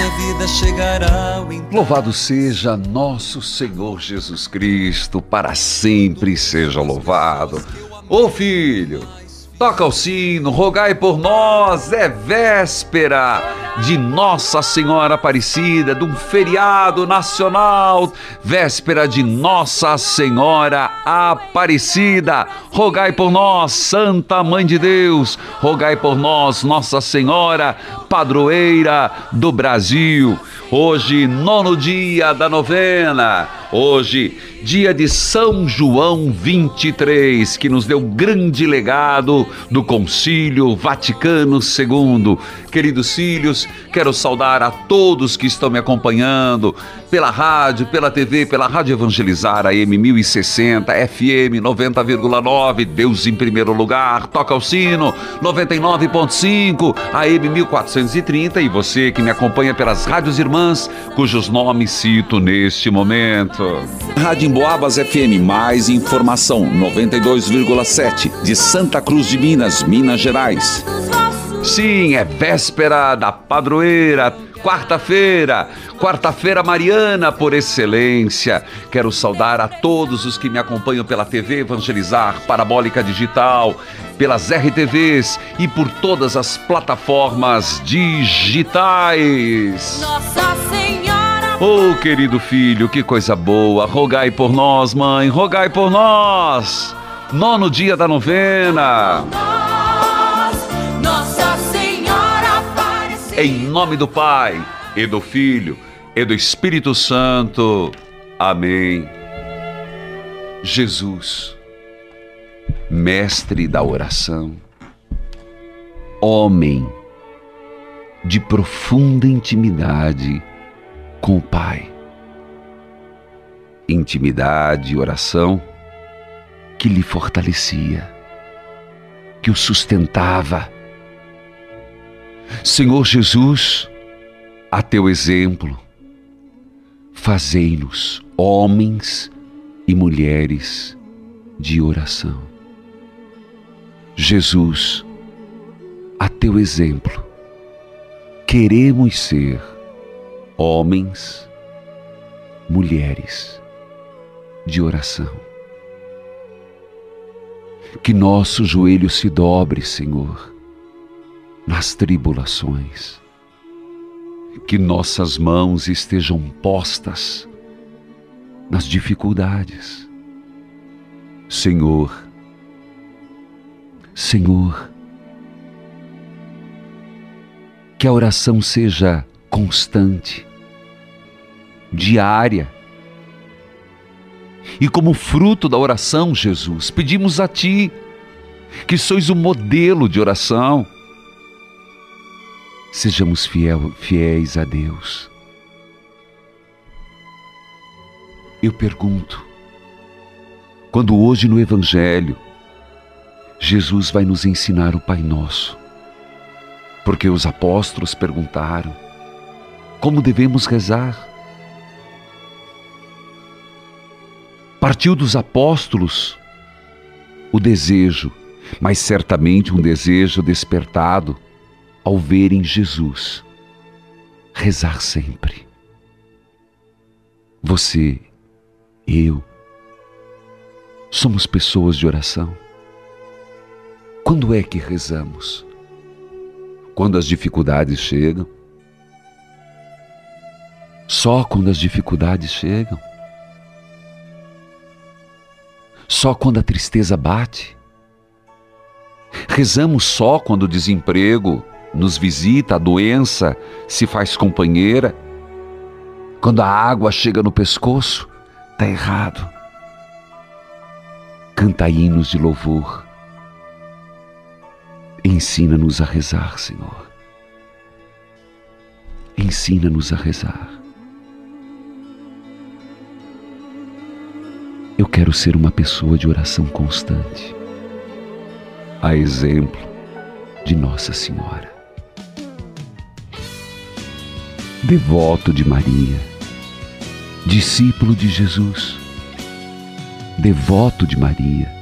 na vida chegará. Louvado seja nosso Senhor Jesus Cristo, para sempre seja louvado. Ô filho, toca o sino, rogai por nós, é véspera de Nossa Senhora Aparecida, de um feriado nacional, véspera de Nossa Senhora Aparecida. Rogai por nós, Santa Mãe de Deus, rogai por nós, Nossa Senhora, padroeira do Brasil. Hoje, nono dia da novena. Hoje, dia de São João 23, que nos deu grande legado do Concílio Vaticano II. Queridos filhos, quero saudar a todos que estão me acompanhando pela rádio, pela TV, pela Rádio Evangelizar AM 1060, FM 90,9, Deus em primeiro lugar, toca o sino 99.5, AM 1430 e você que me acompanha pelas rádios irmãs, cujos nomes cito neste momento. Rádio Emboabas FM, mais informação, 92,7, de Santa Cruz de Minas, Minas Gerais. Sim, é véspera da padroeira, quarta-feira, quarta-feira mariana por excelência. Quero saudar a todos os que me acompanham pela TV Evangelizar, Parabólica Digital, pelas RTVs e por todas as plataformas digitais. Nossa Senhora. Oh, querido filho, que coisa boa. Rogai por nós, mãe, rogai por nós. Nono dia da novena. Nossa Senhora. Em nome do Pai, e do Filho, e do Espírito Santo. Amém. Jesus, mestre da oração, homem de profunda intimidade com o Pai. Intimidade e oração que lhe fortalecia, que o sustentava. Senhor Jesus, a teu exemplo, fazei-nos homens e mulheres de oração. Jesus, a teu exemplo, queremos ser homens, mulheres de oração. Que nosso joelho se dobre, Senhor, nas tribulações. Que nossas mãos estejam postas nas dificuldades. Senhor, Senhor, que a oração seja constante, diária. E como fruto da oração, Jesus, pedimos a Ti, que sois o modelo de oração, sejamos fiel, fiéis a Deus. Eu pergunto, quando hoje no Evangelho, Jesus vai nos ensinar o Pai Nosso, porque os apóstolos perguntaram como devemos rezar. Partiu dos apóstolos o desejo mas certamente um desejo despertado ao ver em Jesus. Rezar sempre. Você, eu, somos pessoas de oração. Quando é que rezamos? Quando as dificuldades chegam? Só quando as dificuldades chegam? Só quando a tristeza bate? Rezamos só quando o desemprego nos visita, a doença se faz companheira? Quando a água chega no pescoço? Está errado. Canta hinos de louvor. Ensina-nos a rezar, Senhor. Ensina-nos a rezar. Eu quero ser uma pessoa de oração constante, a exemplo de Nossa Senhora. Devoto de Maria, discípulo de Jesus, devoto de Maria,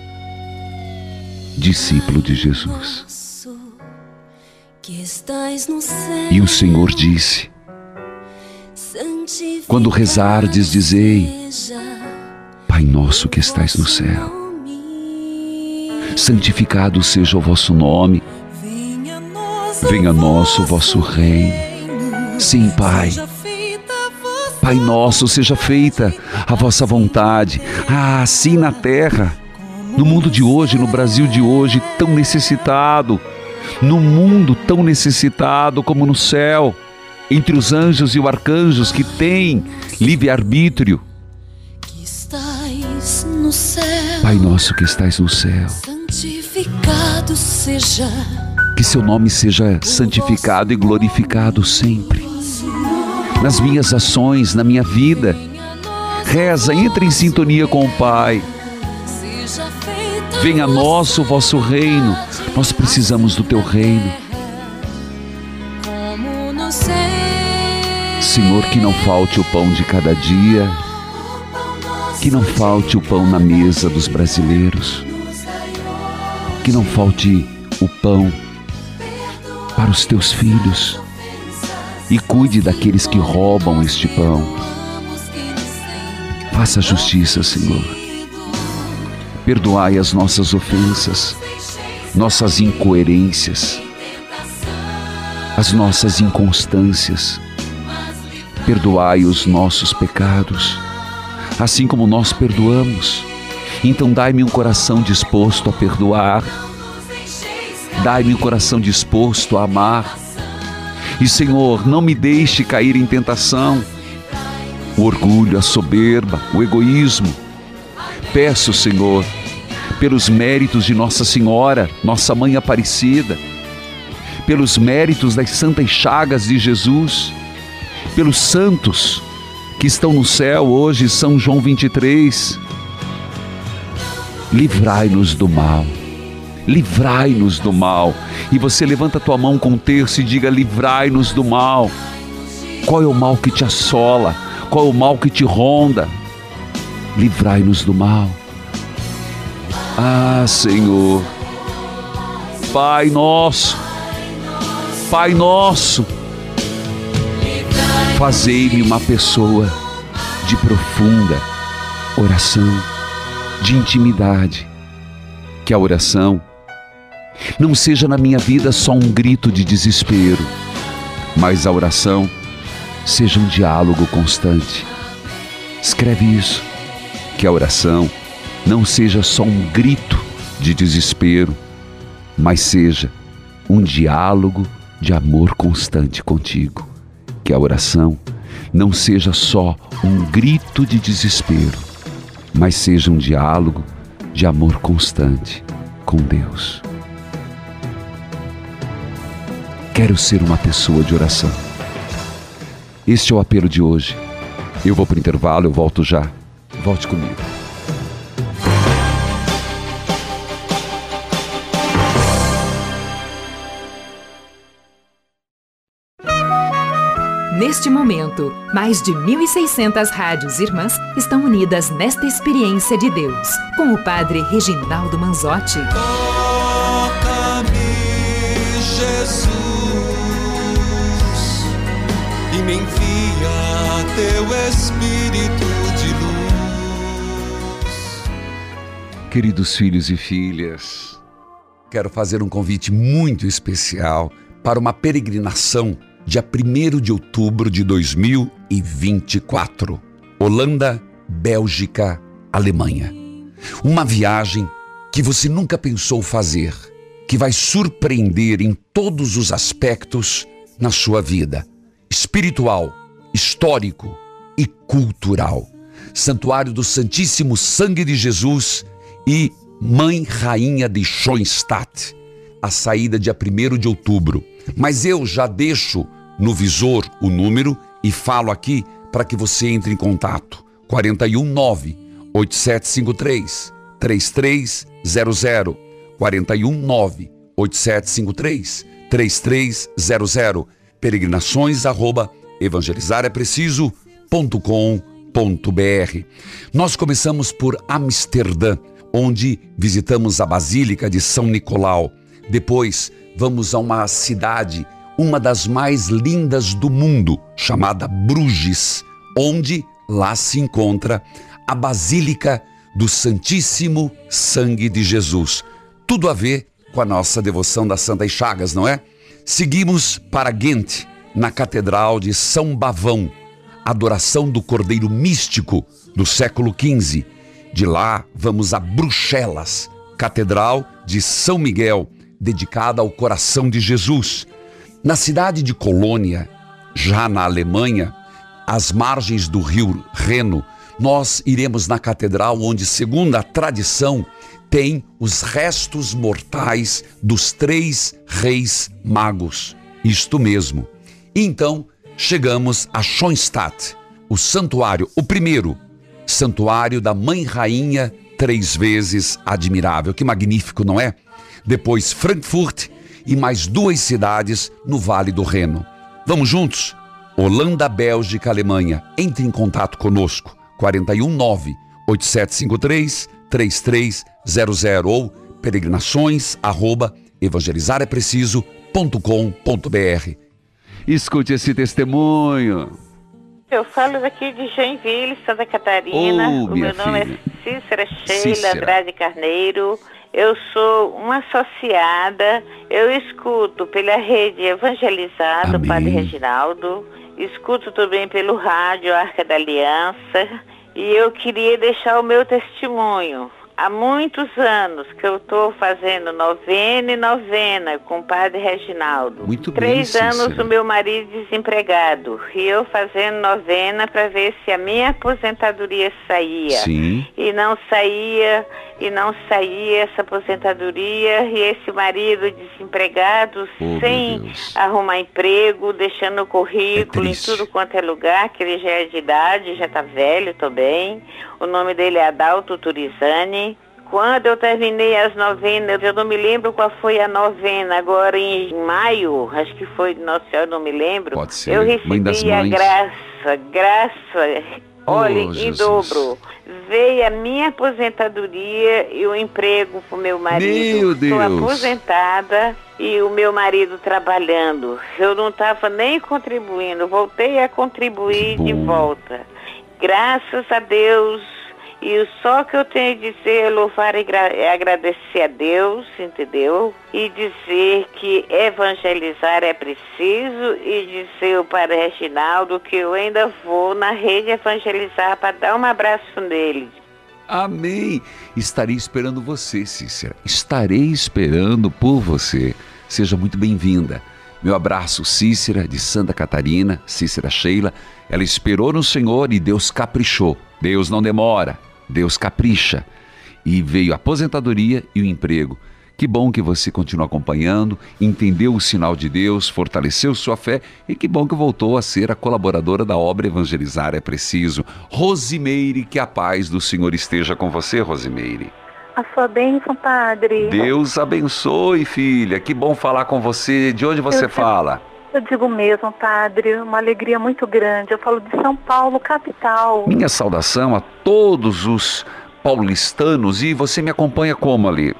discípulo de Jesus. E o Senhor disse: Quando rezardes, dizei: Pai nosso que estais no céu, santificado seja o vosso nome, venha a nós o vosso reino. Sim, Pai. Pai nosso, seja feita a vossa vontade, ah, assim na terra, no mundo de hoje, no Brasil de hoje, tão necessitado, no mundo tão necessitado como no céu, entre os anjos e os arcanjos que têm livre-arbítrio, no céu. Pai nosso que estais no céu, santificado seja. Que seu nome seja santificado e glorificado sempre. Nas minhas ações, na minha vida. Reza, entre em sintonia com o Pai. Venha a nós o vosso reino. Nós precisamos do teu reino. Senhor, que não falte o pão de cada dia que não falte o pão na mesa dos brasileiros, que não falte o pão para os teus filhos e cuide daqueles que roubam este pão. Faça justiça, Senhor. Perdoai as nossas ofensas, nossas incoerências, as nossas inconstâncias. Perdoai os nossos pecados assim como nós perdoamos. Então, dai-me um coração disposto a perdoar, dai-me um coração disposto a amar. E, Senhor, não me deixe cair em tentação, o orgulho, a soberba, o egoísmo. Peço, Senhor, pelos méritos de Nossa Senhora, nossa Mãe Aparecida, pelos méritos das santas chagas de Jesus, pelos santos que estão no céu hoje, São João 23. Livrai-nos do mal. Livrai-nos do mal. E você levanta a tua mão com o terço e diga: Livrai-nos do mal. Qual é o mal que te assola? Qual é o mal que te ronda? Livrai-nos do mal. Ah, Senhor. Pai nosso. Pai nosso Fazei-me uma pessoa de profunda oração, de intimidade. Que a oração não seja na minha vida só um grito de desespero, mas a oração seja um diálogo constante. Escreve isso, que a oração não seja só um grito de desespero, mas seja um diálogo de amor constante contigo que a oração não seja só um grito de desespero, mas seja um diálogo de amor constante com Deus. Quero ser uma pessoa de oração. Este é o apelo de hoje. Eu vou para o intervalo, eu volto já. Volte comigo. Neste momento, mais de 1.600 rádios irmãs estão unidas nesta experiência de Deus, com o Padre Reginaldo Manzotti. Toca-me, Jesus, e me envia teu Espírito de luz. Queridos filhos e filhas, quero fazer um convite muito especial para uma peregrinação dia 1 de outubro de 2024. Holanda, Bélgica, Alemanha. Uma viagem que você nunca pensou fazer, que vai surpreender em todos os aspectos na sua vida espiritual, histórico e cultural. Santuário do Santíssimo Sangue de Jesus e Mãe Rainha de Schoenstatt. A saída dia 1 de outubro. Mas eu já deixo no visor o número e falo aqui para que você entre em contato. 419 8753 3300 419 8753 3300 peregrinações arroba. Nós começamos por Amsterdã, onde visitamos a Basílica de São Nicolau. Depois vamos a uma cidade, uma das mais lindas do mundo, chamada Bruges, onde lá se encontra a Basílica do Santíssimo Sangue de Jesus. Tudo a ver com a nossa devoção das Santas Chagas, não é? Seguimos para Ghent, na Catedral de São Bavão, adoração do Cordeiro Místico do século XV. De lá vamos a Bruxelas, Catedral de São Miguel, dedicada ao coração de Jesus. Na cidade de Colônia, já na Alemanha, às margens do rio Reno, nós iremos na catedral onde, segundo a tradição, tem os restos mortais dos três reis magos. Isto mesmo. Então chegamos a Schoenstatt, o santuário, o primeiro santuário da Mãe Rainha, três vezes admirável. Que magnífico, não é? Depois Frankfurt e mais duas cidades no Vale do Reno. Vamos juntos? Holanda, Bélgica, Alemanha. Entre em contato conosco. 419 8753 3300 ou peregrinações arroba evangelizarepreciso.com.br. Escute esse testemunho. Eu falo daqui de Joinville, Santa Catarina. Oh, o meu nome filha. é Cícera Sheila Cícera. Andrade Carneiro. Eu sou uma associada. Eu escuto pela rede Evangelizado, Amém. Padre Reginaldo. Escuto também pelo rádio Arca da Aliança. E eu queria deixar o meu testemunho. Há muitos anos que eu estou fazendo novena e novena com o Padre Reginaldo. Muito bem, Três anos Cícera. o meu marido desempregado. E eu fazendo novena para ver se a minha aposentadoria saía. Sim. E não saía, e não saía essa aposentadoria. E esse marido desempregado, Oh, sem arrumar emprego, deixando o currículo em triste. tudo quanto é lugar, que ele já é de idade, já está velho também. O nome dele é Adalto Turizani. Quando eu terminei as novenas, eu não me lembro qual foi a novena, agora em maio, acho que foi Nossa Senhora, não me lembro. Pode ser. Eu recebi a graça, graça, olha, Oh, em dobro. Veio a minha aposentadoria e o emprego pro meu marido. Meu Deus. Estou aposentada e o meu marido trabalhando. Eu não estava nem contribuindo, voltei a contribuir Que de bom. volta. Graças a Deus. E o só que eu tenho a dizer é louvar e é agradecer a Deus, entendeu? E dizer que evangelizar é preciso e dizer Padre Reginaldo que eu ainda vou na rede evangelizar para dar um abraço nele. Amém. Estarei esperando você, Cícera. Estarei esperando por você. Seja muito bem-vinda. Meu abraço, Cícera, de Santa Catarina, Cícera Sheila. Ela esperou no Senhor e Deus caprichou. Deus não demora, Deus capricha. E veio a aposentadoria e o emprego. Que bom que você continua acompanhando, entendeu o sinal de Deus, fortaleceu sua fé e que bom que voltou a ser a colaboradora da obra Evangelizar é Preciso. Rosimeire, que a paz do Senhor esteja com você, Rosimeire. A sua bênção, padre. Deus abençoe, filha. Que bom falar com você. De onde você Eu fala? Eu digo mesmo, padre, uma alegria muito grande. Eu falo de São Paulo, capital. Minha saudação a todos os paulistanos e você me acompanha como ali?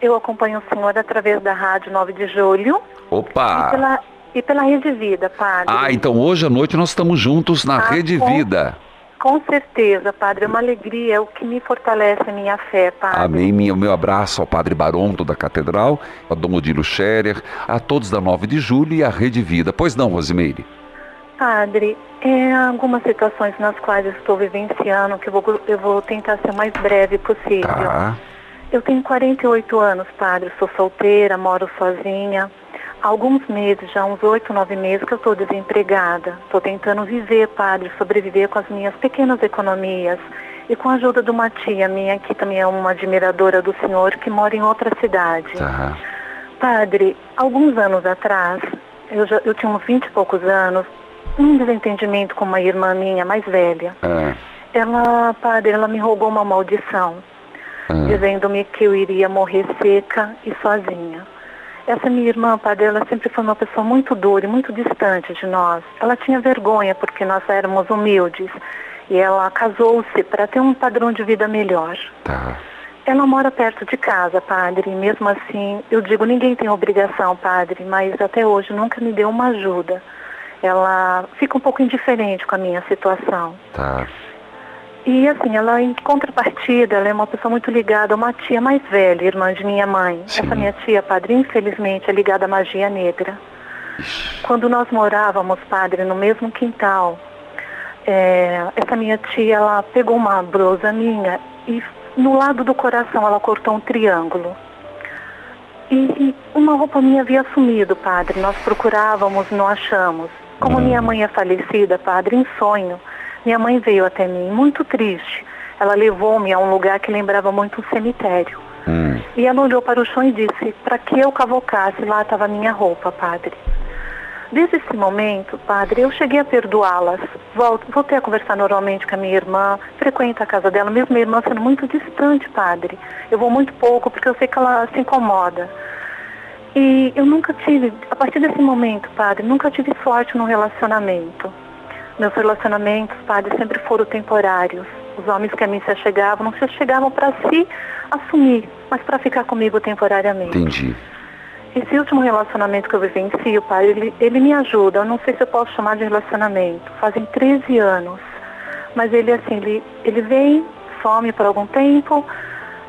Eu acompanho o senhor através da Rádio 9 de Julho Opa! e, pela, E pela Rede Vida, padre. Ah, então hoje à noite nós estamos juntos na Ah, Rede com- Vida. Com certeza, padre. É uma alegria, é o que me fortalece a minha fé, padre. Amém. Minha- meu abraço ao Padre Baronto da Catedral, a Dom Odilo Scherer, a todos da 9 de julho e a Rede Vida. Pois não, Rosimeire? Padre, é, algumas situações nas quais eu estou vivenciando, que eu vou, eu vou tentar ser o mais breve possível. Tá. Eu tenho 48 anos, padre, sou solteira, moro sozinha. Alguns meses, já uns 8, 9 meses que eu estou desempregada. Estou tentando viver, padre, sobreviver com as minhas pequenas economias e com a ajuda de uma tia minha, que também é uma admiradora do senhor, que mora em outra cidade. Tá. Padre, alguns anos atrás, eu, já, eu tinha uns 20 e poucos anos, um desentendimento com uma irmã minha mais velha. É. Ela, padre, ela me roubou uma maldição é. dizendo-me que eu iria morrer seca e sozinha. Essa minha irmã, padre, ela sempre foi uma pessoa muito dura e muito distante de nós. Ela tinha vergonha porque nós éramos humildes e ela casou-se para ter um padrão de vida melhor. Tá. Ela mora perto de casa, padre, e mesmo assim, eu digo, ninguém tem obrigação, padre, mas até hoje nunca me deu uma ajuda. Ela fica um pouco indiferente com a minha situação. Tá. E assim, ela em contrapartida, ela é uma pessoa muito ligada a uma tia mais velha, irmã de minha mãe. Sim. Essa minha tia, padre, infelizmente, é ligada à magia negra. Quando nós morávamos, padre, no mesmo quintal, é, essa minha tia, ela pegou uma blusa minha e no lado do coração ela cortou um triângulo. E, e uma roupa minha havia sumido, padre. Nós procurávamos, não achamos. Como minha mãe é falecida, padre, em sonho, minha mãe veio até mim, muito triste. Ela levou-me a um lugar que lembrava muito um cemitério. Hum. E ela olhou para o chão e disse, para que eu cavocasse, lá estava a minha roupa, padre. Desde esse momento, padre, eu cheguei a perdoá-las. Voltei a conversar normalmente com a minha irmã, frequento a casa dela, mesmo minha irmã sendo muito distante, padre. Eu vou muito pouco, porque eu sei que ela se incomoda. E eu nunca tive, a partir desse momento, padre, nunca tive sorte no relacionamento. Meus relacionamentos, padre, sempre foram temporários. Os homens que a mim se achegavam, não se achegavam para se assumir, mas para ficar comigo temporariamente. Entendi. Esse último relacionamento que eu vivencio, pai, ele, ele me ajuda. Eu não sei se eu posso chamar de relacionamento. Fazem 13 anos. Mas ele, assim, ele, ele vem, some por algum tempo.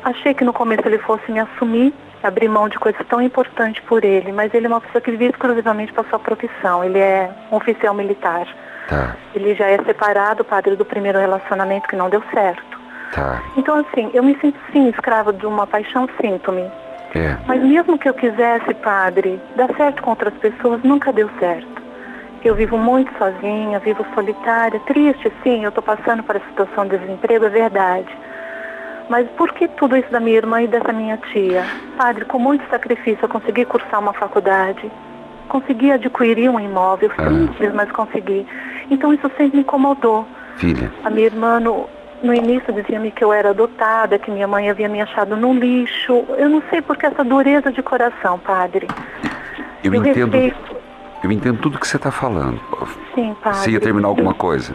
Achei que no começo ele fosse me assumir, abrir mão de coisas tão importantes por ele. Mas ele é uma pessoa que vive exclusivamente para sua profissão. Ele é um oficial militar. Tá. Ele já é separado, padre, do primeiro relacionamento que não deu certo. Tá. Então, assim, eu me sinto, sim, escrava de uma paixão, sinto-me. É. Mas mesmo que eu quisesse, padre, dar certo com outras pessoas, nunca deu certo. Eu vivo muito sozinha, vivo solitária, triste, sim, eu estou passando por essa situação de desemprego, é verdade. Mas por que tudo isso da minha irmã e dessa minha tia? Padre, com muito sacrifício eu consegui cursar uma faculdade, consegui adquirir um imóvel, simples, mas consegui. Então isso sempre me incomodou. Filha, A minha irmã, no, no início, dizia-me que eu era adotada, que minha mãe havia me achado no lixo. Eu não sei por que essa dureza de coração, padre. eu Eu entendo. respeito. Eu entendo tudo que você está falando. Sim, padre. Você ia terminar alguma coisa?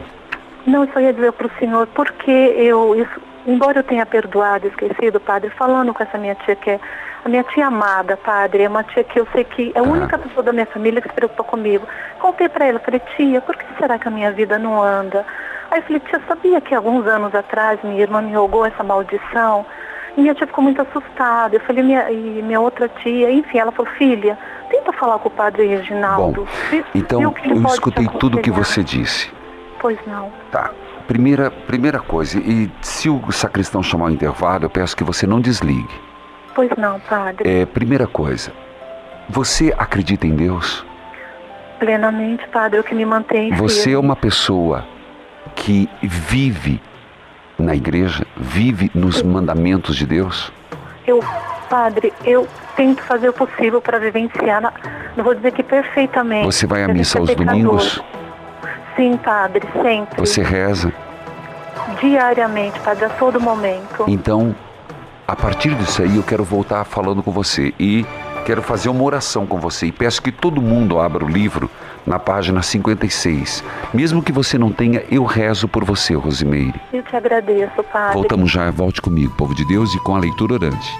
Não, eu só ia dizer para o senhor porque eu, isso, embora eu tenha perdoado, esquecido, padre, falando com essa minha tia que é a minha tia amada, padre, é uma tia que eu sei que é a Ah. única pessoa da minha família que se preocupa comigo. Contei para ela, falei, tia, por que será que a minha vida não anda? Aí eu falei, tia, sabia que alguns anos atrás minha irmã me rogou essa maldição? E minha tia ficou muito assustada. Eu falei, minha, e minha outra tia, enfim, ela falou, filha, tenta falar com o padre Reginaldo. Bom, vê então ele eu escutei tudo o que aconselhar." você disse. Pois não. Tá. Primeira, primeira coisa, e se o sacristão chamar o intervalo, eu peço que você não desligue. Pois não, padre. É, primeira coisa, você acredita em Deus? Plenamente, padre, é o que me mantém Você é firme. uma pessoa que vive na igreja, vive nos mandamentos de Deus? Eu, padre, eu tento fazer o possível para vivenciar, na- não vou dizer que perfeitamente. Você vai à missa aos é pecador. domingos? Sim, padre, sempre. Você reza? Diariamente, padre, a todo momento. Então, a partir disso aí, eu quero voltar falando com você e quero fazer uma oração com você e peço que todo mundo abra o livro na página 56. Mesmo que você não tenha, eu rezo por você, Rosimeire. Eu te agradeço, padre. Voltamos já, volte comigo, povo de Deus, e com a leitura orante.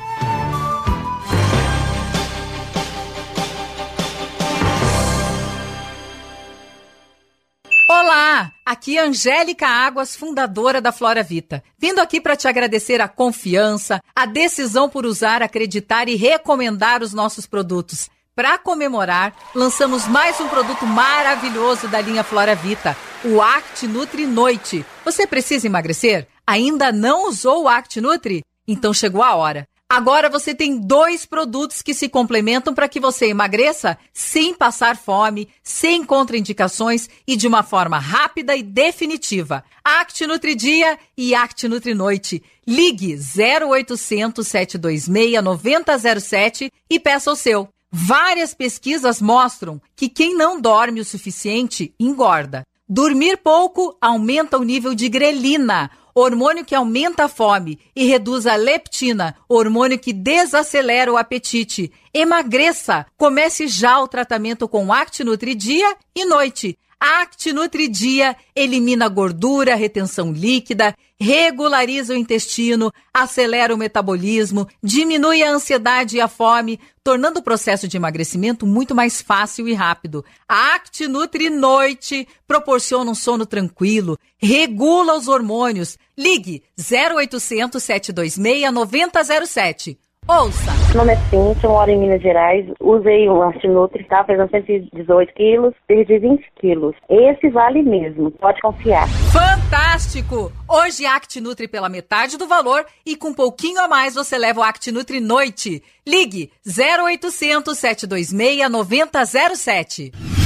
Aqui Angélica Águas, fundadora da Flora Vita. Vindo aqui para te agradecer a confiança, a decisão por usar, acreditar e recomendar os nossos produtos. Para comemorar, lançamos mais um produto maravilhoso da linha Flora Vita, o Act Nutri Noite. Você precisa emagrecer? Ainda não usou o Act Nutri? Então chegou a hora. Agora você tem dois produtos que se complementam para que você emagreça sem passar fome, sem contraindicações e de uma forma rápida e definitiva. Act Nutri Dia e Act Nutri Noite. Ligue 0800 726 9007 e peça o seu. Várias pesquisas mostram que quem não dorme o suficiente engorda. Dormir pouco aumenta o nível de grelina hormônio que aumenta a fome e reduz a leptina, hormônio que desacelera o apetite. Emagreça! Comece já o tratamento com Actinutri dia e noite. Actinutri dia elimina gordura, retenção líquida, regulariza o intestino, acelera o metabolismo, diminui a ansiedade e a fome, tornando o processo de emagrecimento muito mais fácil e rápido. A Actinutri Noite proporciona um sono tranquilo, regula os hormônios. Ligue 0800 726 9007 Ouça! Meu nome é Cintia, moro em Minas Gerais. Usei o Artinutri, tá? Pesando 118 quilos, perdi 20 quilos. Esse vale mesmo, pode confiar. Fantástico! Hoje Actinutri pela metade do valor e com um pouquinho a mais você leva o Actinutri Noite. Ligue 0800 726 9007.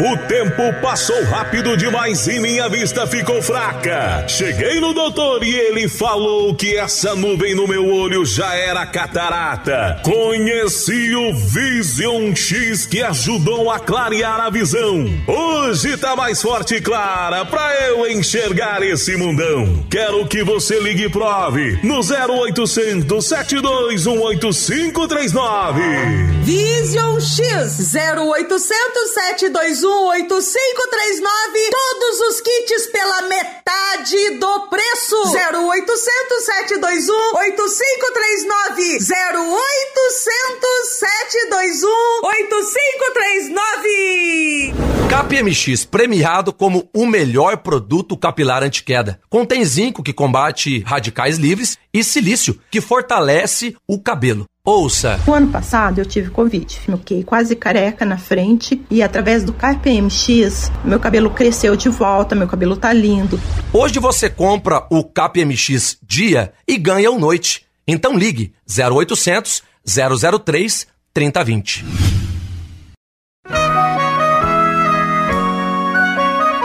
O tempo passou rápido demais e minha vista ficou fraca. Cheguei no doutor e ele falou que essa nuvem no meu olho já era catarata. Conheci o Vision X que ajudou a clarear a visão. Hoje tá mais forte e clara pra eu enxergar esse mundão. Quero que você ligue e prove no 0800 721 8539. Vision X 0800 721 8539. Todos os kits pela metade do preço. 0800 721 8539. 0800 721 8539. KPMX premiado como o melhor produto capilar anti-queda. Contém zinco que combate radicais livres e silício que fortalece o cabelo. Ouça. O ano passado eu tive Covid, fiquei quase careca na frente e através do KPMX meu cabelo cresceu de volta, meu cabelo tá lindo. Hoje você compra o KPMX dia e ganha o noite. Então ligue 0800 003 3020.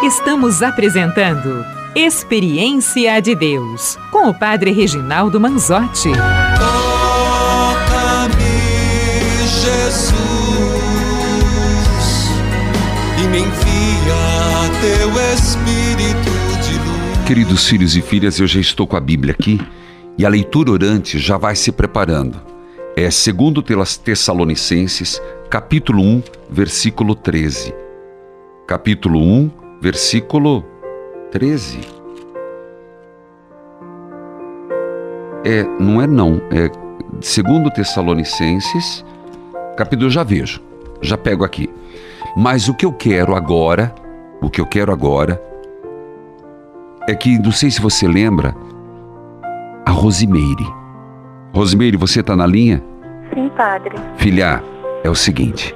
Estamos apresentando Experiência de Deus com o Padre Reginaldo Manzotti. Teu Espírito de luz. Queridos filhos e filhas, eu já estou com a Bíblia aqui e a leitura orante já vai se preparando. É segundo Tessalonicenses, capítulo 1, versículo 13. Capítulo 1, versículo 13. É, não é não, é segundo Tessalonicenses, capítulo já vejo, já pego aqui. Mas o que eu quero agora, o que eu quero agora é que não sei se você lembra a Rosimeire. Rosimeire, você está na linha? Sim, padre. Filha, é o seguinte.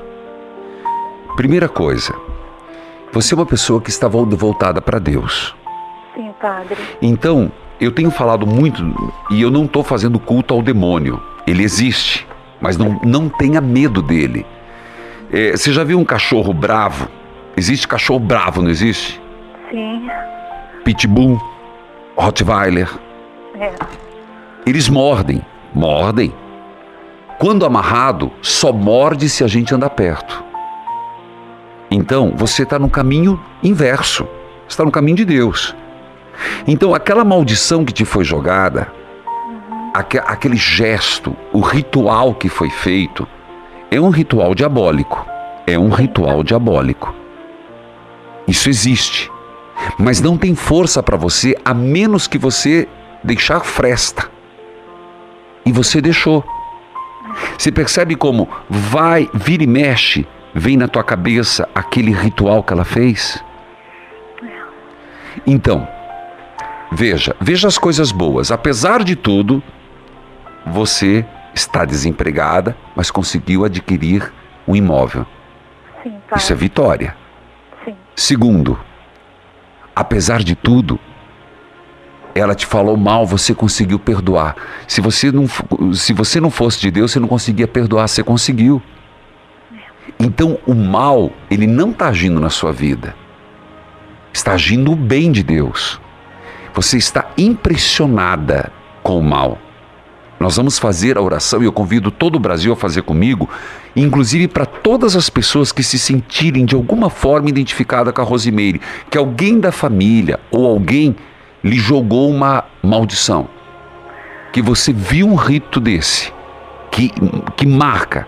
Primeira coisa, você é uma pessoa que está voltada para Deus. Sim, padre. Então, eu tenho falado muito e eu não estou fazendo culto ao demônio. Ele existe, mas não, não tenha medo dele. É, você já viu um cachorro bravo? Existe cachorro bravo, não existe? Sim. Pitbull, Rottweiler. É. Eles mordem, mordem. Quando amarrado, só morde se a gente andar perto. Então, você está no caminho inverso. Está no caminho de Deus. Então, aquela maldição que te foi jogada, aque, aquele gesto, o ritual que foi feito, é um ritual diabólico. É um ritual diabólico. Isso existe. Mas não tem força para você a menos que você deixar fresta. E você deixou. Você percebe como vai, vira e mexe, vem na tua cabeça aquele ritual que ela fez? Então, veja, veja as coisas boas. Apesar de tudo, você está desempregada, mas conseguiu adquirir um imóvel. Sim, pai. Isso é vitória. Segundo, apesar de tudo, ela te falou mal, você conseguiu perdoar. Se você não, se você não fosse de Deus, você não conseguia perdoar, você conseguiu. Então o mal, ele não está agindo na sua vida. Está agindo o bem de Deus. Você está impressionada com o mal. Nós vamos fazer a oração e eu convido todo o Brasil a fazer comigo, inclusive para todas as pessoas que se sentirem de alguma forma identificada com a Rosimeire, que alguém da família ou alguém lhe jogou uma maldição. Que você viu um rito desse, que, que marca,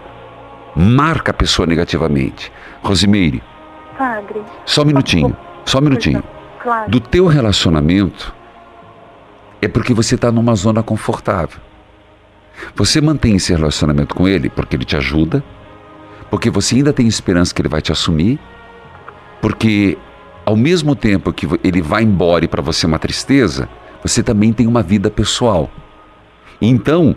marca a pessoa negativamente. Rosimeire, Padre, só um minutinho, só um minutinho. claro. Do teu relacionamento é porque você está numa zona confortável. Você mantém esse relacionamento com ele porque ele te ajuda, porque você ainda tem esperança que ele vai te assumir, porque ao mesmo tempo que ele vai embora e para você é uma tristeza, você também tem uma vida pessoal. Então,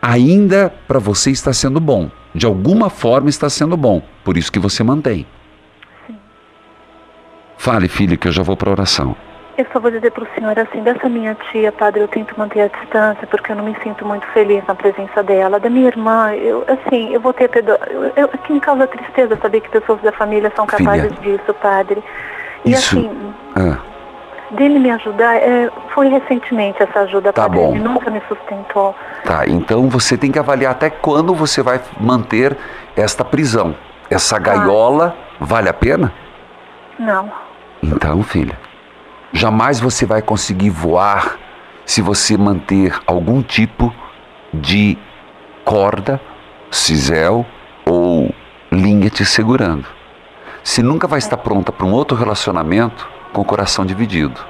ainda para você está sendo bom. De alguma forma está sendo bom. Por isso que você mantém. Fale, filha, que eu já vou para oração. Eu só vou dizer pro senhor assim, dessa minha tia, padre, eu tento manter a distância porque eu não me sinto muito feliz na presença dela. Da minha irmã, eu, assim, eu vou ter perdão. Eu, eu, que me causa tristeza saber que pessoas da família são capazes disso, padre. E Isso. assim, Ah, dele me ajudar, é, foi recentemente essa ajuda, Tá padre. bom. Ele nunca me sustentou. tá, então você tem que avaliar até quando você vai manter esta prisão. Essa gaiola vale a pena? Não. Então, filha, jamais você vai conseguir voar se você manter algum tipo de corda, cisel ou linha te segurando. Você nunca vai estar pronta para um outro relacionamento com o coração dividido.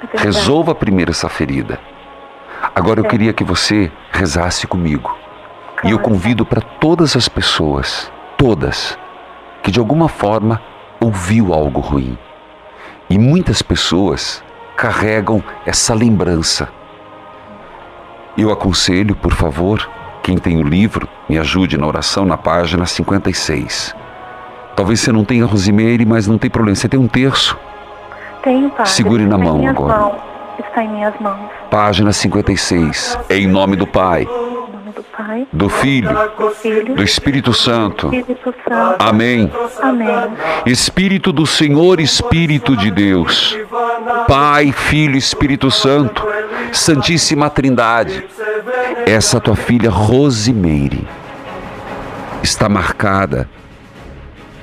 verdade. Resolva primeiro essa ferida. Agora eu queria que você rezasse comigo. E eu convido para todas as pessoas, todas, que de alguma forma ouviu algo ruim. E muitas pessoas carregam essa lembrança. Eu aconselho, por favor, quem tem o livro, me ajude na oração na página 56. Talvez você não tenha Rosimeire, mas não tem problema. Você tem um terço. Tenho, padre. Segure na mão agora. mãos. Está em minhas mãos. Página 56. Em nome do Pai, Pai, do Filho, do Filho, do Espírito Santo. Espírito Santo. Amém. Amém. Espírito do Senhor, Espírito de Deus, Pai, Filho Espírito Santo, Santíssima Trindade, essa tua filha Rosimeire está marcada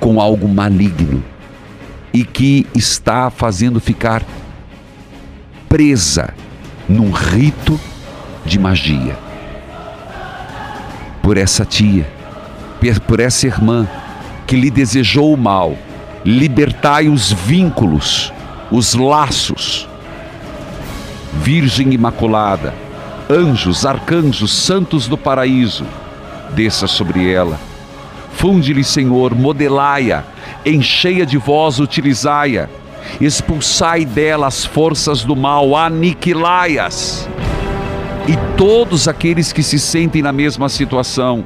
com algo maligno e que está fazendo ficar presa num rito de magia. Por essa tia, por essa irmã que lhe desejou o mal, libertai os vínculos, os laços. Virgem Imaculada, anjos, arcanjos, santos do paraíso, desça sobre ela. Funde-lhe, Senhor, modelai-a, encheia de vós, utilizai-a. Expulsai dela as forças do mal, aniquilai-as. E todos aqueles que se sentem na mesma situação,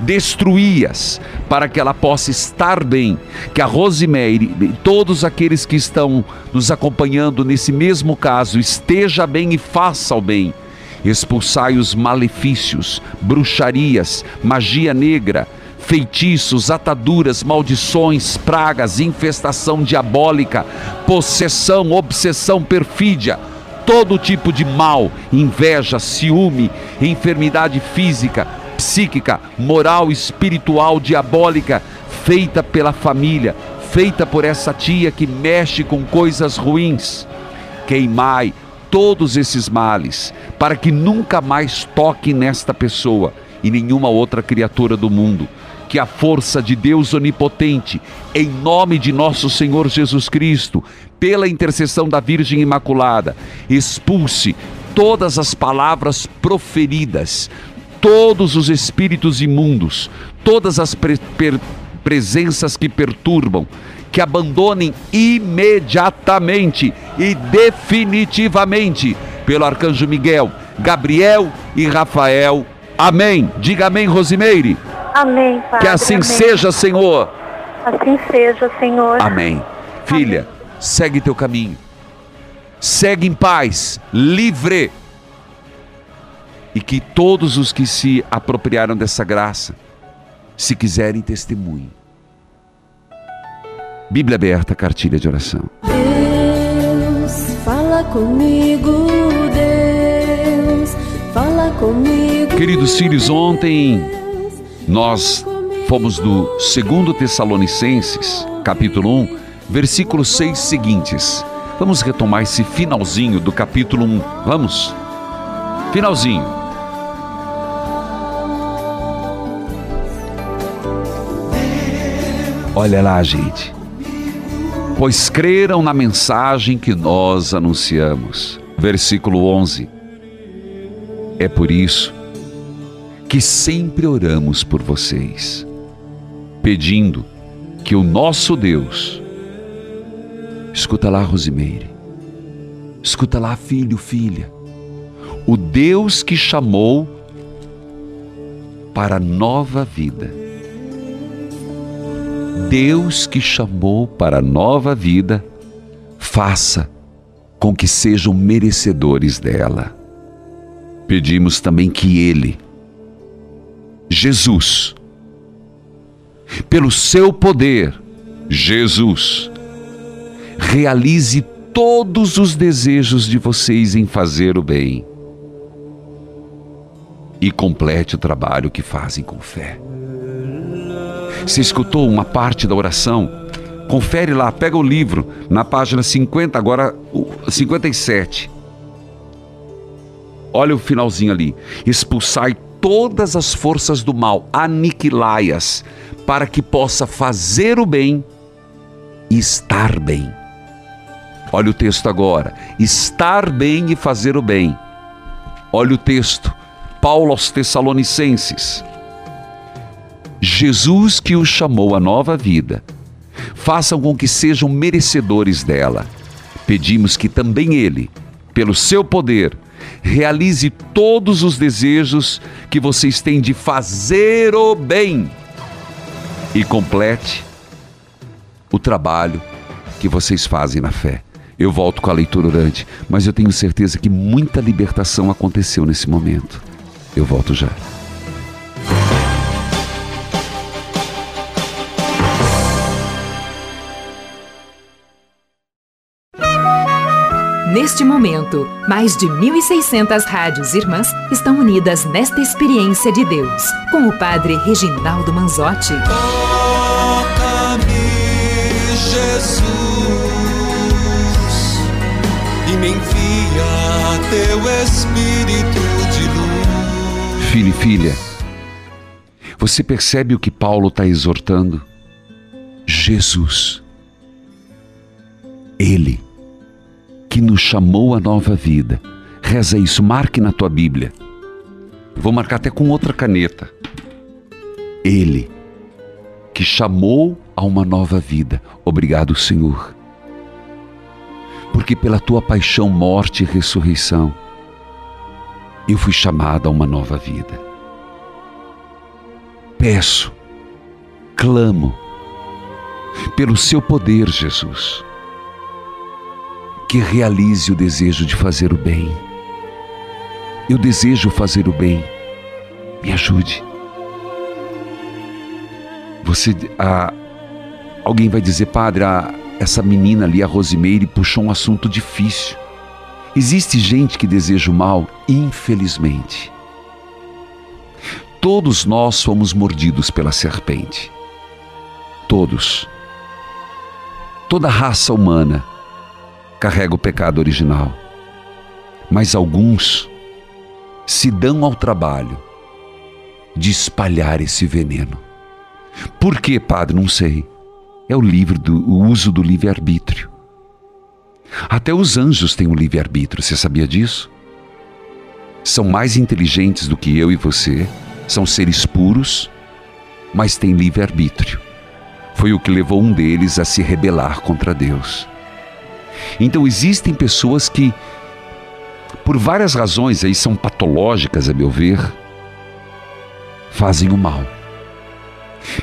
destruí-as para que ela possa estar bem, que a Rosimeire e todos aqueles que estão nos acompanhando nesse mesmo caso esteja bem e faça o bem. Expulsai os malefícios, bruxarias, magia negra, feitiços, ataduras, maldições, pragas, infestação diabólica, possessão, obsessão, perfídia, todo tipo de mal, inveja, ciúme, enfermidade física, psíquica, moral, espiritual, diabólica, feita pela família, feita por essa tia que mexe com coisas ruins. Queimai todos esses males, para que nunca mais toque nesta pessoa e nenhuma outra criatura do mundo. Que a força de Deus onipotente, em nome de nosso Senhor Jesus Cristo, pela intercessão da Virgem Imaculada, expulse todas as palavras proferidas, todos os espíritos imundos, todas as pre- presenças que perturbam, que abandonem imediatamente e definitivamente pelo arcanjo Miguel, Gabriel e Rafael. Amém. Diga amém, Rosimeire. Amém, Padre. Que assim amém. seja, Senhor. Assim seja, Senhor. Amém. Filha, segue teu caminho. Segue em paz, livre. E que todos os que se apropriaram dessa graça, se quiserem, testemunhem. Bíblia aberta, cartilha de oração. Deus, fala comigo, Deus, fala comigo. Queridos filhos, ontem nós fomos do 2 Tessalonicenses, capítulo 1, versículos 6 seguintes. Vamos retomar esse finalzinho do capítulo 1. Vamos? Finalzinho. Olha lá, gente. Pois creram na mensagem que nós anunciamos. Versículo 11. É por isso que sempre oramos por vocês, pedindo que o nosso Deus, escuta lá, Rosimeire, escuta lá, filho, filha, o Deus que chamou para nova vida, Deus que chamou para nova vida, faça com que sejam merecedores dela. Pedimos também que Ele, Jesus, pelo seu poder, Jesus, realize todos os desejos de vocês em fazer o bem e complete o trabalho que fazem com fé. Se escutou uma parte da oração? Confere lá, pega o livro na página 50, agora 57. Olha o finalzinho ali. Expulsai todas as forças do mal, aniquilai-as, para que possa fazer o bem e estar bem. Olha o texto agora. Estar bem e fazer o bem. Olha o texto. Paulo aos Tessalonicenses. Jesus que os chamou à nova vida, façam com que sejam merecedores dela. Pedimos que também Ele, pelo seu poder, realize todos os desejos que vocês têm de fazer o bem e complete o trabalho que vocês fazem na fé. Eu volto com a leitura orante, mas eu tenho certeza que muita libertação aconteceu nesse momento. Eu volto já. Neste momento, mais de 1.600 rádios irmãs estão unidas nesta experiência de Deus, com o Padre Reginaldo Manzotti. Espírito de luz. Filho e filha, você percebe o que Paulo está exortando? Jesus. Ele que nos chamou à nova vida. Reza isso, marque na tua Bíblia. Vou marcar até com outra caneta. Ele que chamou a uma nova vida. Obrigado, Senhor. Porque pela tua paixão, morte e ressurreição, eu fui chamado a uma nova vida. Peço, clamo, pelo seu poder, Jesus que realize o desejo de fazer o bem. Eu desejo fazer o bem. Me ajude. Você, ah, alguém vai dizer, padre, ah, essa menina ali, a Rosimeire, puxou um assunto difícil. Existe gente que deseja o mal, infelizmente. Todos nós fomos mordidos pela serpente. Todos. Toda raça humana carrega o pecado original. Mas alguns se dão ao trabalho de espalhar esse veneno. Por quê, padre? Não sei. É o livre do o uso do livre-arbítrio. Até os anjos têm o livre-arbítrio, você sabia disso? São mais inteligentes do que eu e você, são seres puros, mas têm livre-arbítrio. foi o que levou um deles a se rebelar contra Deus. Então existem pessoas que, por várias razões aí são patológicas, a meu ver, fazem o mal.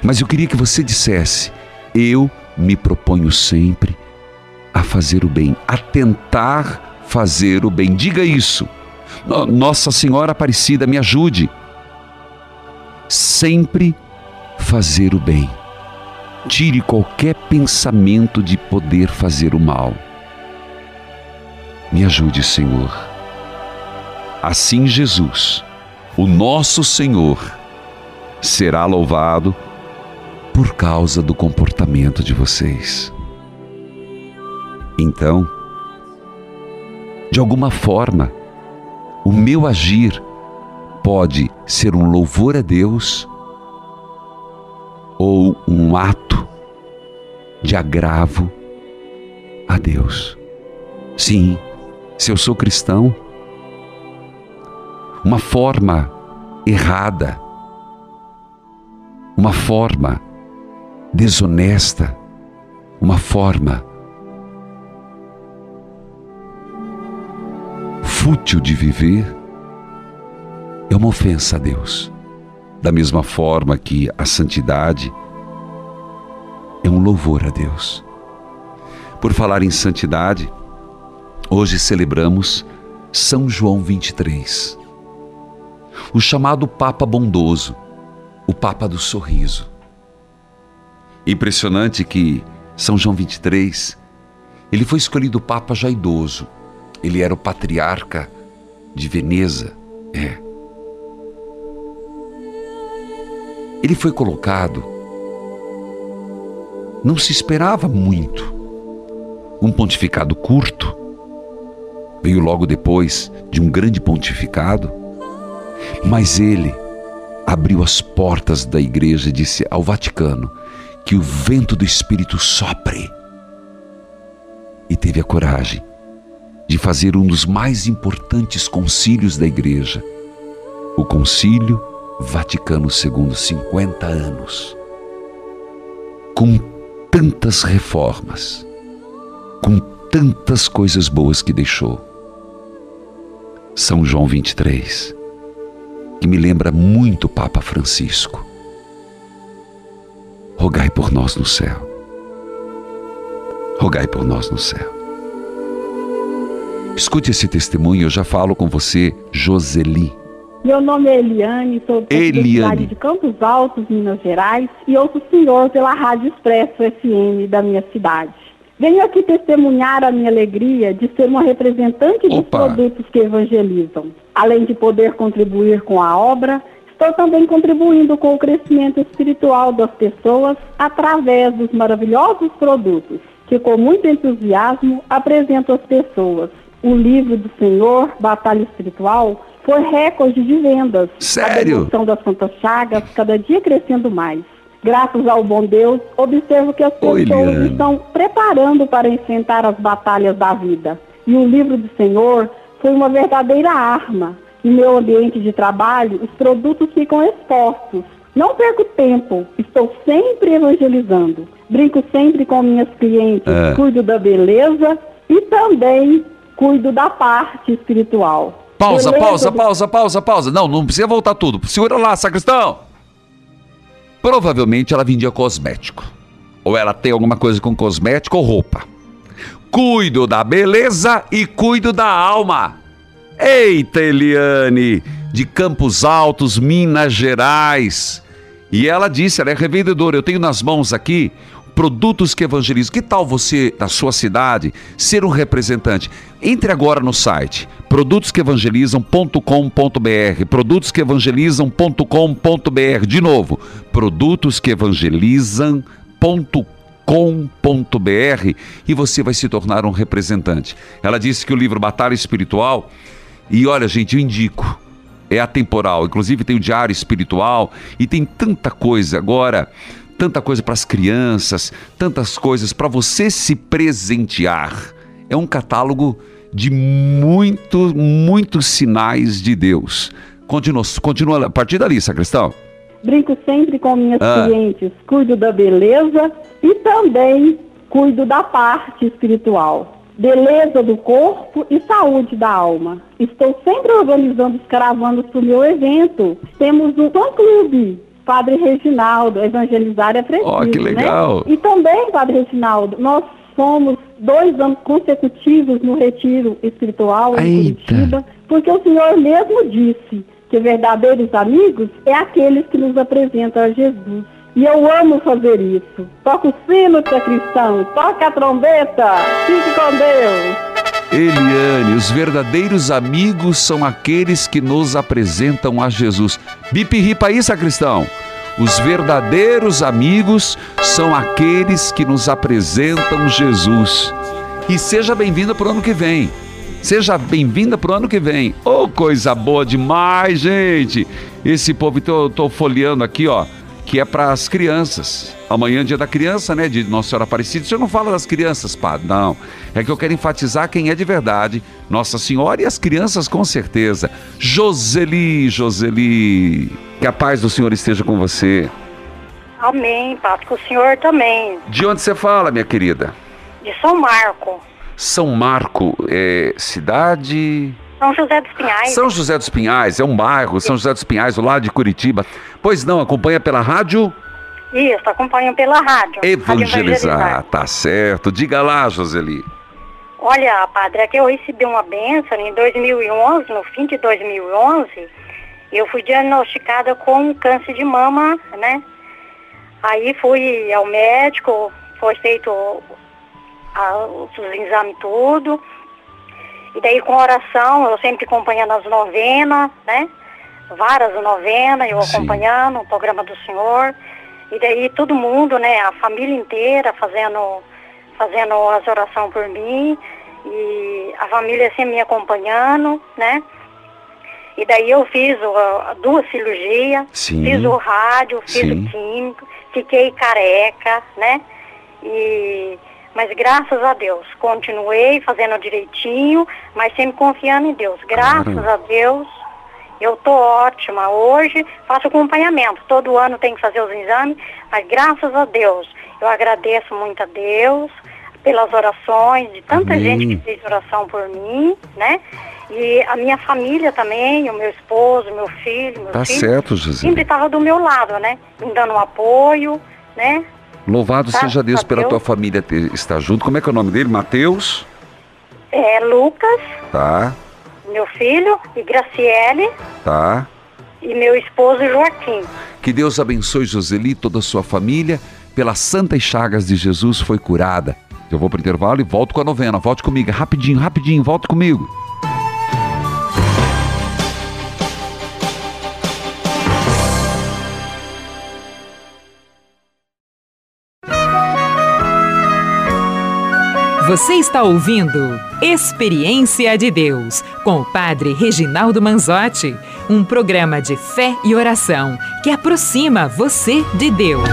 Mas eu queria que você dissesse: eu me proponho sempre a fazer o bem, a tentar fazer o bem. Diga isso. Nossa Senhora Aparecida, me ajude. Sempre fazer o bem. Tire qualquer pensamento de poder fazer o mal. Me ajude, Senhor. Assim, Jesus, o nosso Senhor, será louvado por causa do comportamento de vocês. Então, de alguma forma, o meu agir pode ser um louvor a Deus ou um ato de agravo a Deus. Sim, se eu sou cristão, uma forma errada, uma forma desonesta, uma forma fútil de viver, é uma ofensa a Deus. Da mesma forma que a santidade é um louvor a Deus. Por falar em santidade, hoje celebramos São João 23, o chamado Papa Bondoso, o Papa do Sorriso. Impressionante que São João 23, ele foi escolhido Papa já idoso. Ele era o patriarca de Veneza. É. Ele foi colocado. Não se esperava muito. Um pontificado curto. Veio logo depois de um grande pontificado. Mas ele abriu as portas da igreja e disse ao Vaticano: que o vento do Espírito sopre. E teve a coragem de fazer um dos mais importantes concílios da Igreja, o Concílio Vaticano II, 50 anos, com tantas reformas, com tantas coisas boas que deixou. São João 23, que me lembra muito o Papa Francisco rogai por nós no céu. Rogai por nós no céu. Escute esse testemunho, eu já falo com você, Joseli. Meu nome é Eliane, sou da cidade de Campos Altos, Minas Gerais, e ouço o senhor pela Rádio Expresso FM da minha cidade. Venho aqui testemunhar a minha alegria de ser uma representante dos produtos que evangelizam. Além de poder contribuir com a obra, Estou também contribuindo com o crescimento espiritual das pessoas através dos maravilhosos produtos que, com muito entusiasmo, apresento às pessoas. O livro do Senhor, Batalha Espiritual, foi recorde de vendas. Sério? A das Santas Chagas, cada dia crescendo mais. Graças ao bom Deus, observo que as pessoas estão preparando para enfrentar as batalhas da vida. E o livro do Senhor foi uma verdadeira arma no meu ambiente de trabalho, os produtos ficam expostos. Não perco tempo, estou sempre evangelizando. Brinco sempre com minhas clientes, é. cuido da beleza e também cuido da parte espiritual. Pausa, beleza pausa, pausa, pausa, pausa. Não, não precisa voltar tudo. Segura lá, sacristão. Provavelmente ela vendia cosmético. Ou ela tem alguma coisa com cosmético ou roupa. Cuido da beleza e cuido da alma. Eita, Eliane, de Campos Altos, Minas Gerais. E ela disse, ela é revendedora, eu tenho nas mãos aqui produtos que evangelizam. Que tal você, na sua cidade, ser um representante? Entre agora no site produtosquevangelizam.com.br produtosquevangelizam.com.br De novo, produtosquevangelizam.com.br e você vai se tornar um representante. Ela disse que o livro Batalha Espiritual e olha, gente, eu indico. É atemporal. Inclusive tem o diário espiritual e tem tanta coisa agora, tanta coisa para as crianças, tantas coisas para você se presentear. É um catálogo de muito, muitos sinais de Deus. Continua, continua a partir dali, sacristão. brinco sempre com minhas Ah. clientes, cuido da beleza e também cuido da parte espiritual. Beleza do corpo e saúde da alma. Estou sempre organizando os caravanas para o meu evento. Temos um fã-clube, Padre Reginaldo, Evangelizar é preciso, Ó, que legal. Né? E também, Padre Reginaldo, nós somos dois anos consecutivos no retiro espiritual em Eita. Curitiba, porque o Senhor mesmo disse que verdadeiros amigos é aqueles que nos apresentam a Jesus. E eu amo fazer isso. Toca o sino, tia cristão, toca a trombeta. Fique com Deus. Eliane, os verdadeiros amigos são aqueles que nos apresentam a Jesus. Bip ripa aí, sacristão. Os verdadeiros amigos são aqueles que nos apresentam Jesus. E seja bem-vinda para o ano que vem. Seja bem-vinda para o ano que vem. Ô, coisa boa demais, gente. Esse povo, tô, tô folheando aqui, ó, que é para as crianças. Amanhã é dia da criança, né? De Nossa Senhora Aparecida. Você não fala das crianças, padre, não. É que eu quero enfatizar quem é de verdade. Nossa Senhora e as crianças, com certeza. Joseli, Joseli. Que a paz do Senhor esteja com você. Amém, Padre. Com o senhor também. De onde você fala, minha querida? De São Marco. São Marco, é, cidade. São José dos Pinhais. São José dos Pinhais, é um bairro, São José dos Pinhais, do lado de Curitiba. Pois não, acompanha pela rádio Isso, acompanham pela rádio. Rádio Evangelizar. Tá certo. Diga lá, Joseli. Olha, Padre, é que eu recebi uma bênção em 2011, no fim de 2011, eu fui diagnosticada com câncer de mama, né? Aí fui ao médico, foi feito os exames tudo. E daí com oração, eu sempre acompanhando as novenas, né? Várias novenas, eu Sim. acompanhando o programa do Senhor. E daí todo mundo, né, a família inteira fazendo, fazendo as orações por mim. E a família sempre me acompanhando, né? E daí eu fiz ó, duas cirurgias, Sim. fiz o rádio, fiz Sim. o químico, fiquei careca, né? E, mas graças a Deus, continuei fazendo direitinho, mas sempre confiando em Deus. Graças Claro. a Deus, eu tô ótima. Hoje faço acompanhamento. Todo ano tenho que fazer os exames, mas graças a Deus, eu agradeço muito a Deus pelas orações de tanta Amém. gente que fez oração por mim, né? E a minha família também, o meu esposo, meu filho, meu Tá filho. certo, Joseli. Sempre estava do meu lado, né? Me dando um apoio, né? Louvado Graças seja Deus pela tua família ter, estar junto. Como é que é o nome dele? Mateus? É, Lucas, Tá, meu filho, e Graciele, tá. e meu esposo Joaquim. Que Deus abençoe Joseli e toda a sua família. Pelas santas chagas de Jesus foi curada. Eu vou pro intervalo e volto com a novena. Volte comigo, rapidinho, rapidinho, volte comigo. Você está ouvindo Experiência de Deus com o Padre Reginaldo Manzotti, um programa de fé e oração que aproxima você de Deus.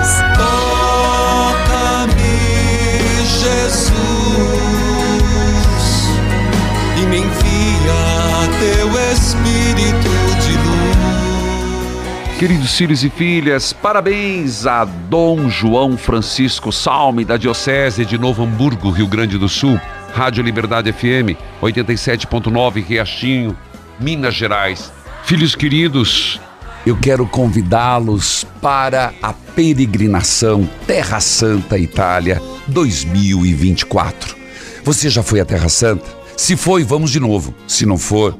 Queridos filhos e filhas, parabéns a Dom João Francisco Salme, da Diocese de Novo Hamburgo, Rio Grande do Sul, Rádio Liberdade FM, 87.9, Riachinho, Minas Gerais. Filhos queridos, eu quero convidá-los para a peregrinação Terra Santa Itália 2024. Você já foi à Terra Santa? Se foi, vamos de novo. Se não for,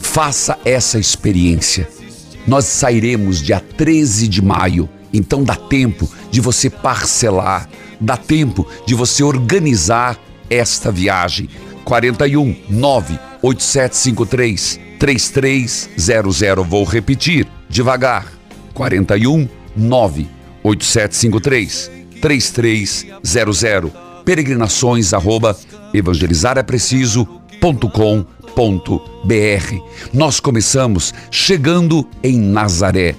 faça essa experiência. Nós sairemos dia 13 de maio, então dá tempo de você parcelar, dá tempo de você organizar esta viagem. 41 98753 3300. Vou repetir devagar. 41 98753 3300. Peregrinações arroba evangelizarapreciso.com.br. Nós começamos chegando em Nazaré.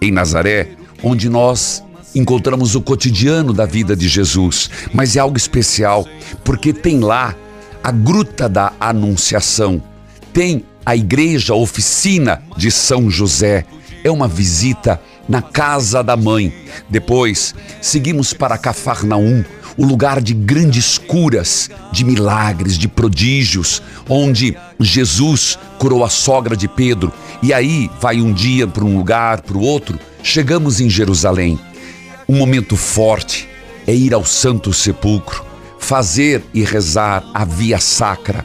Em Nazaré, onde nós encontramos o cotidiano da vida de Jesus, mas é algo especial, porque tem lá a Gruta da Anunciação, tem a Igreja Oficina de São José. É uma visita na casa da mãe. Depois, seguimos para Cafarnaum, o lugar de grandes curas, de milagres, de prodígios, onde Jesus curou a sogra de Pedro. E aí vai um dia para um lugar, para o outro. Chegamos em Jerusalém. Um momento forte é ir ao Santo Sepulcro, fazer e rezar a via sacra.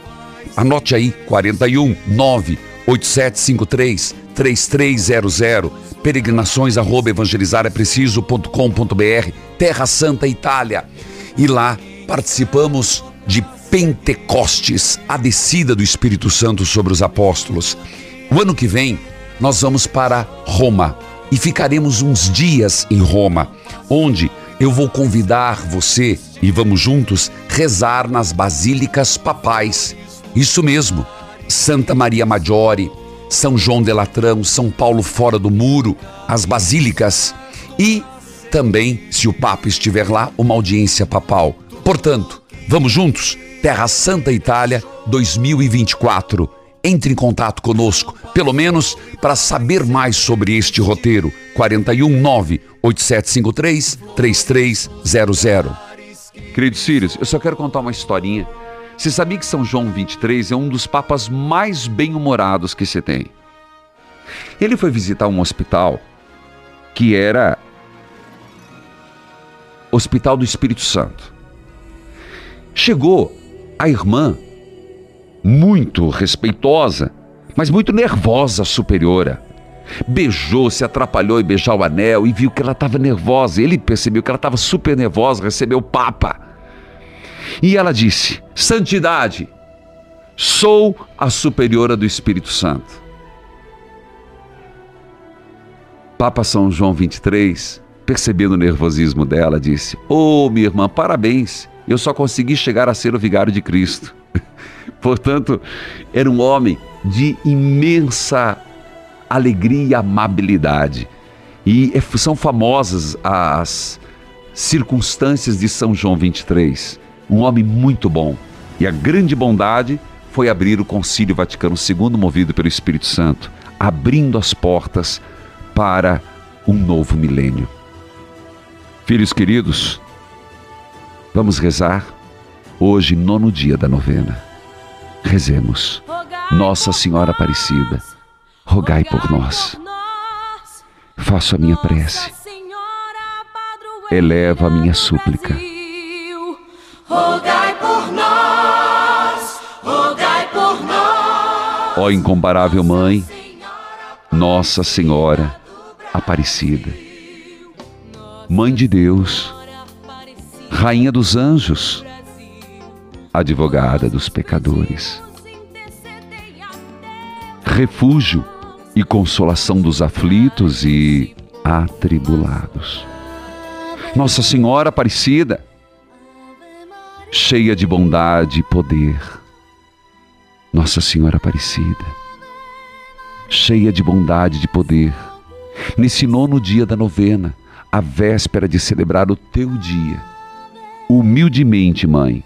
Anote aí 41 9 8753 3300 peregrinações arroba evangelizarapreciso.com.br Terra Santa Itália e lá participamos de Pentecostes, a descida do Espírito Santo sobre os apóstolos. O ano que vem nós vamos para Roma e ficaremos uns dias em Roma, onde eu vou convidar você e vamos juntos rezar nas basílicas papais. Isso mesmo, Santa Maria Maggiore, São João de Latrão, São Paulo fora do muro, as basílicas e também, se o Papa estiver lá, uma audiência papal. Portanto, vamos juntos? Terra Santa Itália 2024. Entre em contato conosco, pelo menos para saber mais sobre este roteiro. 419 8753 3300. Querido Sirius, eu só quero contar uma historinha. Você sabia que São João 23 é um dos papas mais bem-humorados que você tem? Ele foi visitar um hospital que era Hospital do Espírito Santo. Chegou a irmã, muito respeitosa, mas muito nervosa, superiora. Beijou, se atrapalhou em beijar o anel e viu que ela estava nervosa. Ele percebeu que ela estava super nervosa, recebeu o Papa. E ela disse: Santidade, sou a superiora do Espírito Santo. Papa São João 23 Percebendo o nervosismo dela, disse: Ô, oh, minha irmã, parabéns. Eu só consegui chegar a ser o vigário de Cristo. Portanto, era um homem de imensa alegria e amabilidade. E é, são famosas as circunstâncias de São João 23. Um homem muito bom. E a grande bondade foi abrir o Concílio Vaticano II, movido pelo Espírito Santo, abrindo as portas para um novo milênio. Filhos queridos, vamos rezar hoje, nono dia da novena. Rezemos. Nossa Senhora Aparecida, rogai por nós. Faço a minha prece. Elevo a minha súplica. Rogai por nós, rogai por nós. Ó incomparável Mãe, Nossa Senhora Aparecida Mãe de Deus, Rainha dos anjos, Advogada dos pecadores, refúgio e consolação dos aflitos e atribulados. Nossa Senhora Aparecida, cheia de bondade e poder. Nossa Senhora Aparecida, cheia de bondade e de poder, nesse nono dia da novena, a véspera de celebrar o teu dia. Humildemente, mãe,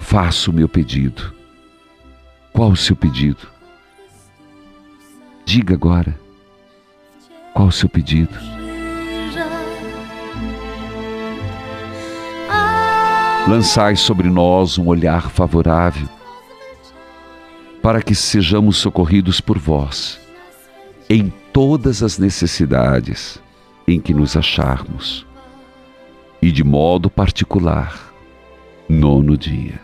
faço o meu pedido. Qual o seu pedido? Diga agora. Qual o seu pedido? Lançai sobre nós um olhar favorável, para que sejamos socorridos por vós em todas as necessidades em que nos acharmos, e de modo particular, nono dia.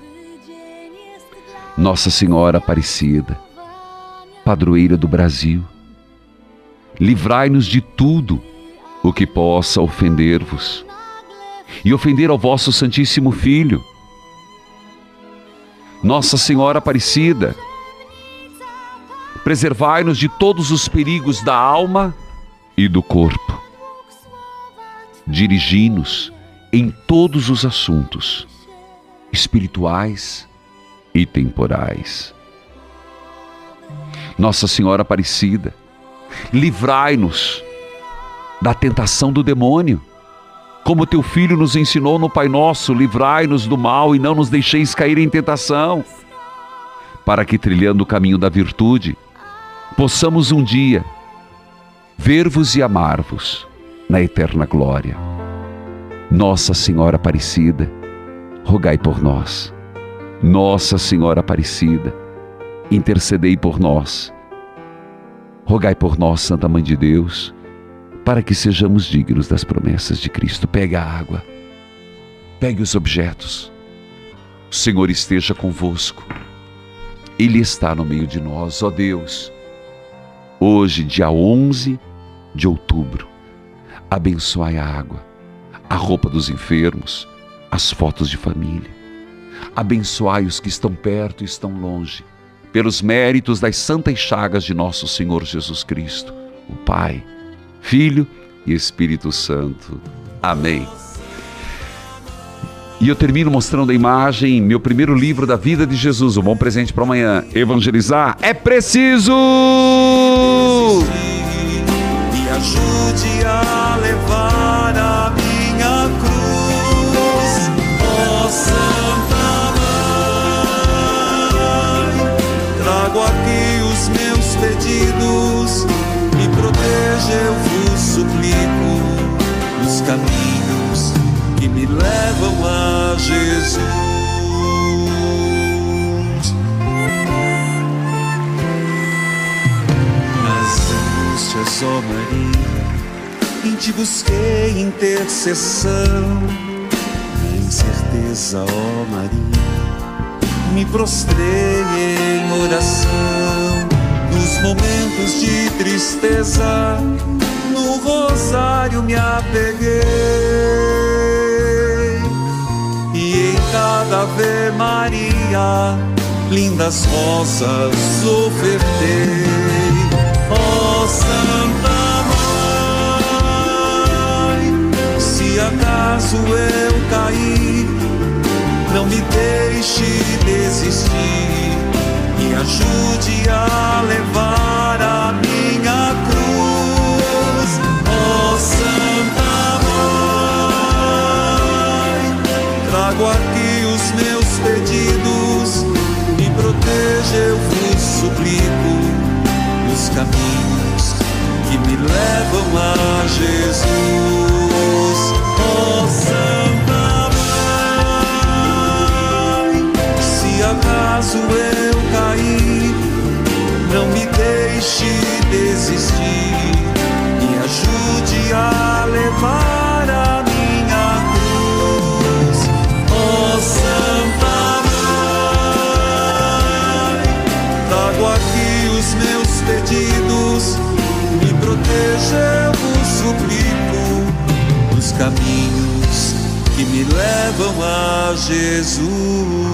Nossa Senhora Aparecida, padroeira do Brasil, livrai-nos de tudo o que possa ofender-vos e ofender ao vosso Santíssimo Filho. Nossa Senhora Aparecida, preservai-nos de todos os perigos da alma e do corpo dirigi-nos em todos os assuntos, espirituais e temporais. Nossa Senhora Aparecida, livrai-nos da tentação do demônio. Como teu filho nos ensinou no Pai Nosso, livrai-nos do mal e não nos deixeis cair em tentação, para que, trilhando o caminho da virtude, possamos um dia ver-vos e amar-vos na eterna glória. Nossa Senhora Aparecida, rogai por nós. Nossa Senhora Aparecida, intercedei por nós. Rogai por nós, Santa Mãe de Deus, para que sejamos dignos das promessas de Cristo. Pegue a água, pegue os objetos. O Senhor esteja convosco. Ele está no meio de nós, ó Deus. Hoje, dia 11 de outubro, abençoai a água, a roupa dos enfermos, as fotos de família. Abençoai os que estão perto e estão longe, pelos méritos das santas chagas de nosso Senhor Jesus Cristo, o Pai, Filho e Espírito Santo. Amém. E eu termino mostrando a imagem, meu primeiro livro da vida de Jesus, um bom presente para amanhã. Evangelizar é preciso! Me ajude a levar minha cruz, ó Santa Mãe. Trago aqui os meus pedidos, me proteja, eu vos suplico, os caminhos que me levam a Jesus. Ó Maria, em ti busquei intercessão. Em certeza, ó Maria, me prostrei em oração. Nos momentos de tristeza, no rosário me apeguei. E em cada Ave Maria, lindas rosas ofertei. Ó Santa se acaso eu cair, não me deixe desistir. Me ajude a levar a minha cruz. Ó Santa Mãe, trago aqui os meus pedidos. Me proteja, eu vos suplico, nos caminhos que me levam a Jesus. Acaso eu cair, não me deixe desistir. Me ajude a levar a minha cruz. Ó Santa Mãe, trago aqui os meus pedidos. Me proteja, eu vos suplico, nos caminhos que me levam a Jesus.